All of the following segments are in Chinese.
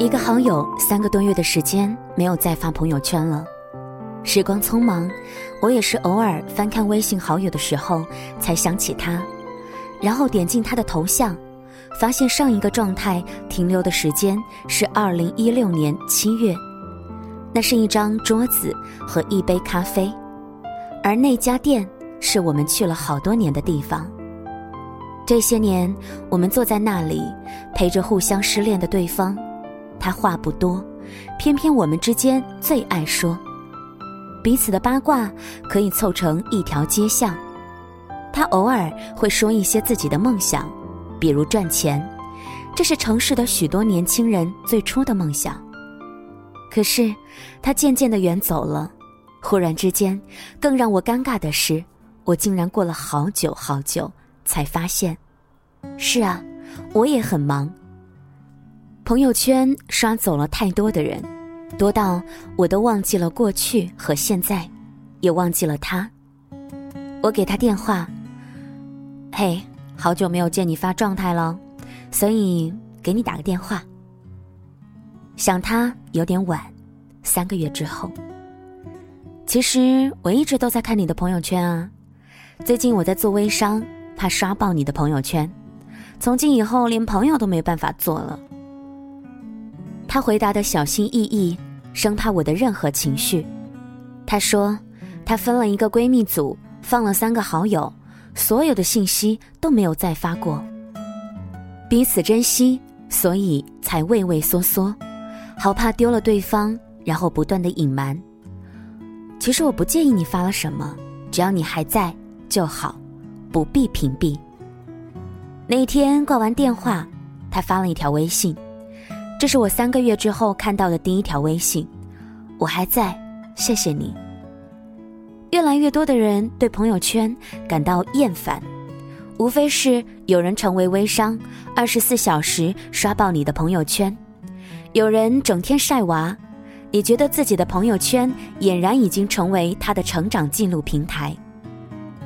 一个好友三个多月的时间没有再发朋友圈了。时光匆忙，我也是偶尔翻看微信好友的时候才想起他，然后点进他的头像，发现上一个状态停留的时间是二零一六年七月。那是一张桌子和一杯咖啡，而那家店是我们去了好多年的地方。这些年，我们坐在那里，陪着互相失恋的对方。他话不多，偏偏我们之间最爱说。彼此的八卦可以凑成一条街巷。他偶尔会说一些自己的梦想，比如赚钱，这是城市的许多年轻人最初的梦想。可是，他渐渐的远走了。忽然之间，更让我尴尬的是，我竟然过了好久好久才发现，是啊，我也很忙。朋友圈刷走了太多的人。多到我都忘记了过去和现在，也忘记了他。我给他电话，嘿，好久没有见你发状态了，所以给你打个电话。想他有点晚，三个月之后。其实我一直都在看你的朋友圈啊。最近我在做微商，怕刷爆你的朋友圈，从今以后连朋友都没办法做了。他回答的小心翼翼，生怕我的任何情绪。他说，他分了一个闺蜜组，放了三个好友，所有的信息都没有再发过。彼此珍惜，所以才畏畏缩缩，好怕丢了对方，然后不断的隐瞒。其实我不介意你发了什么，只要你还在就好，不必屏蔽。那一天挂完电话，他发了一条微信。这是我三个月之后看到的第一条微信，我还在，谢谢你。越来越多的人对朋友圈感到厌烦，无非是有人成为微商，二十四小时刷爆你的朋友圈；有人整天晒娃，你觉得自己的朋友圈俨然已经成为他的成长记录平台；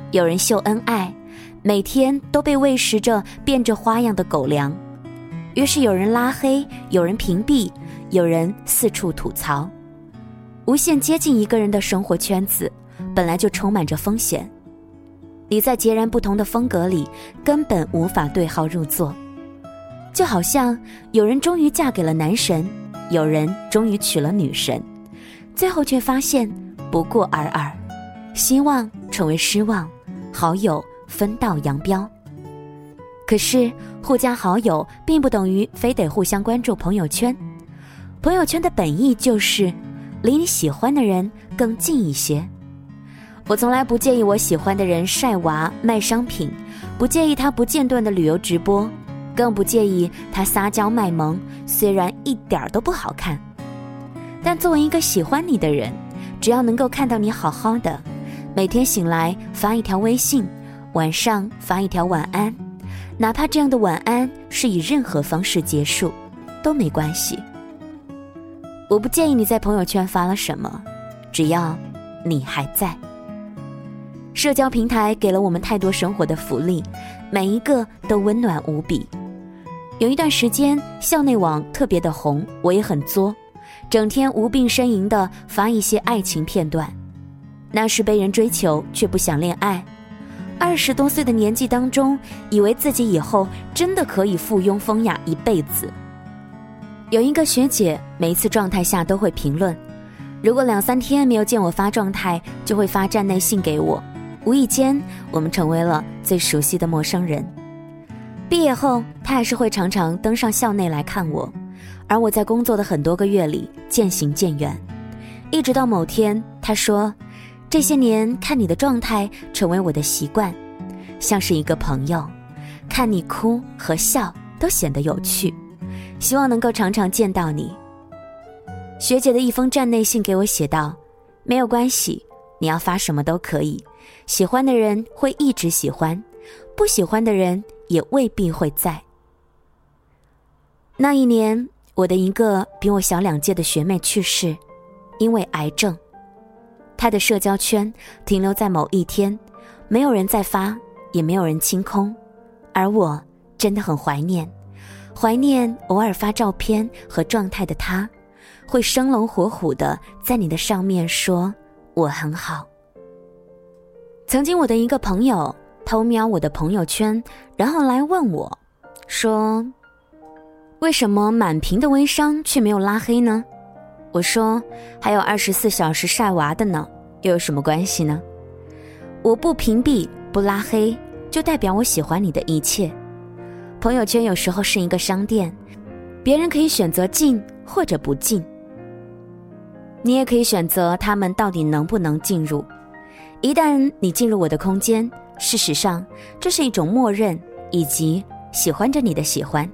有人秀恩爱，每天都被喂食着变着花样的狗粮。于是有人拉黑，有人屏蔽，有人四处吐槽。无限接近一个人的生活圈子，本来就充满着风险。你在截然不同的风格里，根本无法对号入座。就好像有人终于嫁给了男神，有人终于娶了女神，最后却发现不过尔尔，希望成为失望，好友分道扬镳。可是，互加好友并不等于非得互相关注朋友圈。朋友圈的本意就是离你喜欢的人更近一些。我从来不介意我喜欢的人晒娃卖商品，不介意他不间断的旅游直播，更不介意他撒娇卖萌，虽然一点都不好看。但作为一个喜欢你的人，只要能够看到你好好的，每天醒来发一条微信，晚上发一条晚安。哪怕这样的晚安是以任何方式结束，都没关系。我不介意你在朋友圈发了什么，只要你还在。社交平台给了我们太多生活的福利，每一个都温暖无比。有一段时间，校内网特别的红，我也很作，整天无病呻吟的发一些爱情片段。那是被人追求却不想恋爱。二十多岁的年纪当中，以为自己以后真的可以附庸风雅一辈子。有一个学姐，每一次状态下都会评论，如果两三天没有见我发状态，就会发站内信给我。无意间，我们成为了最熟悉的陌生人。毕业后，她还是会常常登上校内来看我，而我在工作的很多个月里渐行渐远，一直到某天，她说。这些年看你的状态成为我的习惯，像是一个朋友，看你哭和笑都显得有趣，希望能够常常见到你。学姐的一封站内信给我写道：“没有关系，你要发什么都可以，喜欢的人会一直喜欢，不喜欢的人也未必会在。”那一年，我的一个比我小两届的学妹去世，因为癌症。他的社交圈停留在某一天，没有人再发，也没有人清空，而我真的很怀念，怀念偶尔发照片和状态的他，会生龙活虎的在你的上面说我很好。曾经我的一个朋友偷瞄我的朋友圈，然后来问我，说：“为什么满屏的微商却没有拉黑呢？”我说：“还有二十四小时晒娃的呢，又有什么关系呢？我不屏蔽不拉黑，就代表我喜欢你的一切。朋友圈有时候是一个商店，别人可以选择进或者不进，你也可以选择他们到底能不能进入。”一旦你进入我的空间，事实上，这是一种默认以及喜欢着你的喜欢。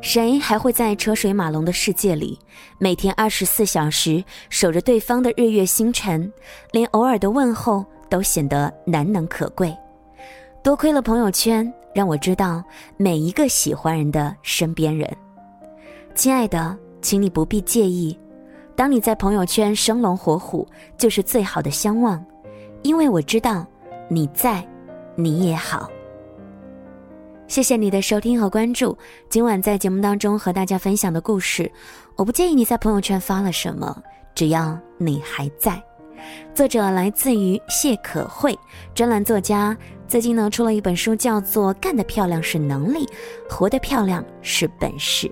谁还会在车水马龙的世界里，每天二十四小时守着对方的日月星辰，连偶尔的问候都显得难能可贵？多亏了朋友圈，让我知道每一个喜欢人的身边人。亲爱的，请你不必介意，当你在朋友圈生龙活虎，就是最好的相望。因为我知道你在，你也好。谢谢你的收听和关注。今晚在节目当中和大家分享的故事，我不介意你在朋友圈发了什么，只要你还在。作者来自于谢可慧，专栏作家。最近呢，出了一本书，叫做《干得漂亮是能力，活得漂亮是本事》。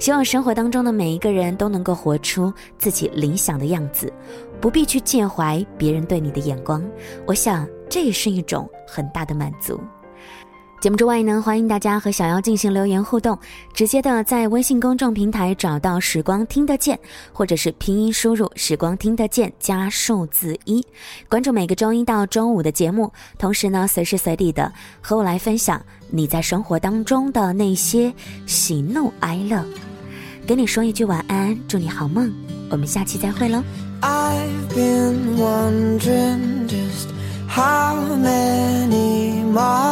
希望生活当中的每一个人都能够活出自己理想的样子，不必去介怀别人对你的眼光。我想这也是一种很大的满足。节目之外呢，欢迎大家和小妖进行留言互动，直接的在微信公众平台找到“时光听得见”，或者是拼音输入“时光听得见”加数字一，关注每个周一到周五的节目，同时呢，随时随地的和我来分享你在生活当中的那些喜怒哀乐，跟你说一句晚安，祝你好梦，我们下期再会喽。How many more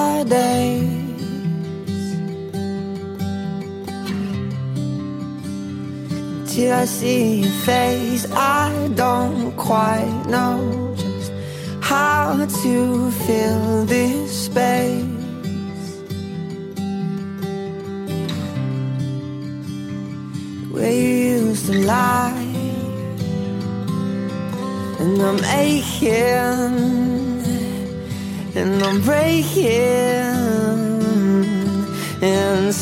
till I see your face? I don't quite know just how to fill this space. Where you used to lie, and I'm aching and I'm breaking and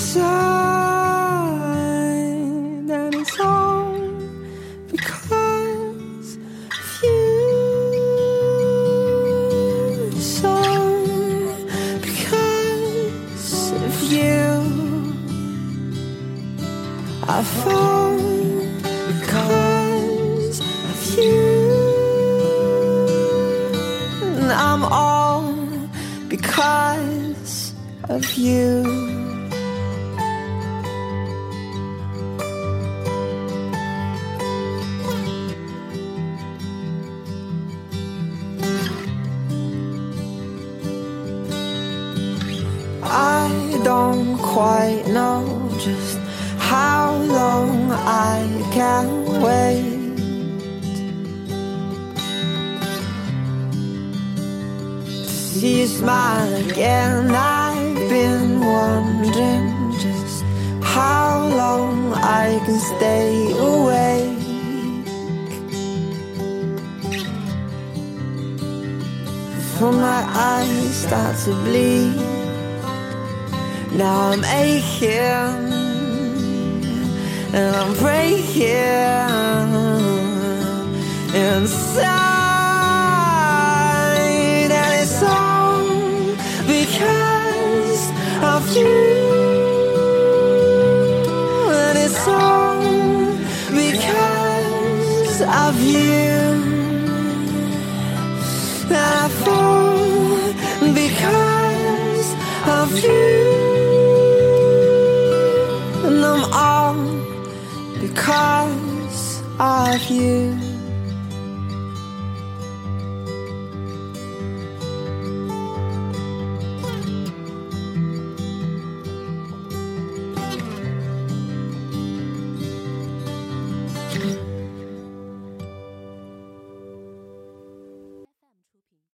I'm all because of you. I don't quite know just how long I can wait. See you smile again. I've been wondering just how long I can stay awake. Before my eyes start to bleed, now I'm aching and I'm breaking inside. Of you that I fall because of you, and I'm all because of you.